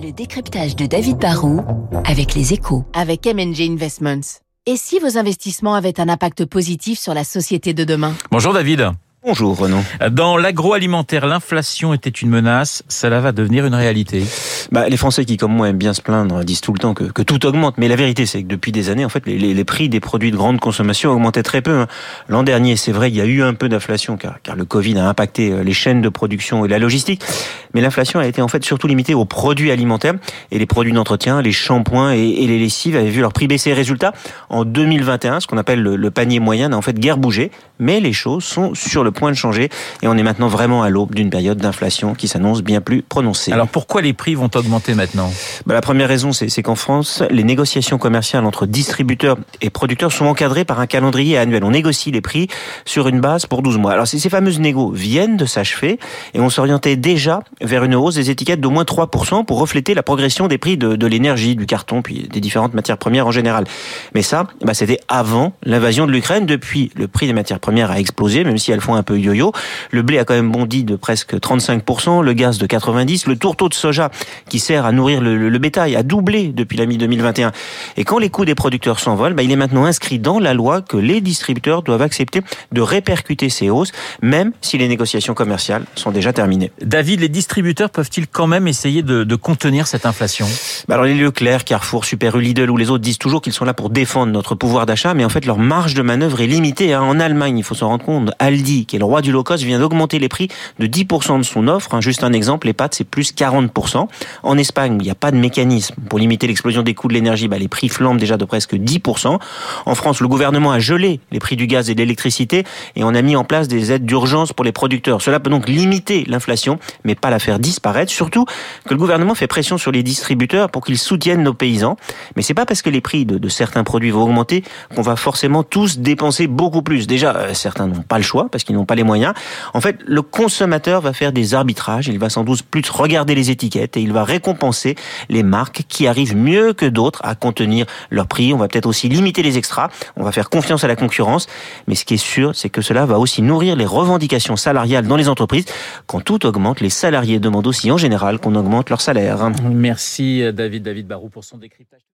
Le décryptage de David Barrault avec les échos. Avec MNG Investments. Et si vos investissements avaient un impact positif sur la société de demain? Bonjour David. Bonjour Renaud. Dans l'agroalimentaire, l'inflation était une menace, cela va devenir une réalité. Bah, les Français qui, comme moi, aiment bien se plaindre, disent tout le temps que, que tout augmente. Mais la vérité, c'est que depuis des années, en fait, les, les, prix des produits de grande consommation augmentaient très peu. Hein. L'an dernier, c'est vrai, il y a eu un peu d'inflation, car, car le Covid a impacté euh, les chaînes de production et la logistique. Mais l'inflation a été en fait surtout limitée aux produits alimentaires et les produits d'entretien, les shampoings et, les lessives avaient vu leur prix baisser. Résultat, en 2021, ce qu'on appelle le, le panier moyen n'a en fait guère bougé. Mais les choses sont sur le point de changer et on est maintenant vraiment à l'aube d'une période d'inflation qui s'annonce bien plus prononcée. Alors pourquoi les prix vont augmenter maintenant bah, La première raison, c'est qu'en France, les négociations commerciales entre distributeurs et producteurs sont encadrées par un calendrier annuel. On négocie les prix sur une base pour 12 mois. Alors ces fameuses négos viennent de s'achever et on s'orientait déjà vers une hausse des étiquettes d'au moins 3% pour refléter la progression des prix de, de l'énergie, du carton, puis des différentes matières premières en général. Mais ça, bah, c'était avant l'invasion de l'Ukraine. Depuis, le prix des matières premières a explosé, même si elles font un peu yo-yo. Le blé a quand même bondi de presque 35%, le gaz de 90%, le tourteau de soja qui sert à nourrir le, le, le bétail a doublé depuis la mi-2021. Et quand les coûts des producteurs s'envolent, bah, il est maintenant inscrit dans la loi que les distributeurs doivent accepter de répercuter ces hausses, même si les négociations commerciales sont déjà terminées. David, les distributeurs peuvent-ils quand même essayer de, de contenir cette inflation? Bah Alors les Leclerc, Carrefour, Super U, Lidl ou les autres disent toujours qu'ils sont là pour défendre notre pouvoir d'achat, mais en fait leur marge de manœuvre est limitée. Hein. En Allemagne, il faut s'en rendre compte, Aldi, qui est le roi du low cost, vient d'augmenter les prix de 10% de son offre. Hein. Juste un exemple, les pâtes, c'est plus 40%. En Espagne, il n'y a pas de mécanisme pour limiter l'explosion des coûts de l'énergie. Bah, les prix flambent déjà de presque 10%. En France, le gouvernement a gelé les prix du gaz et de l'électricité et on a mis en place des aides d'urgence pour les producteurs. Cela peut donc limiter l'inflation, mais pas la faire disparaître. Surtout que le gouvernement fait pression sur les distributeurs pour qu'ils soutiennent nos paysans. Mais c'est pas parce que les prix de, de certains produits vont augmenter qu'on va forcément tous dépenser beaucoup plus. Déjà, euh, certains n'ont pas le choix parce qu'ils n'ont pas les moyens. En fait, le consommateur va faire des arbitrages. Il va sans doute plus regarder les étiquettes et il va récompenser les marques qui arrivent mieux que d'autres à contenir leur prix. On va peut-être aussi limiter les extras. On va faire confiance à la concurrence. Mais ce qui est sûr, c'est que cela va aussi nourrir les revendications salariales dans les entreprises. Quand tout augmente, les salariés demandent aussi en général qu'on augmente leur salaire. Merci David, David Barou pour son décryptage.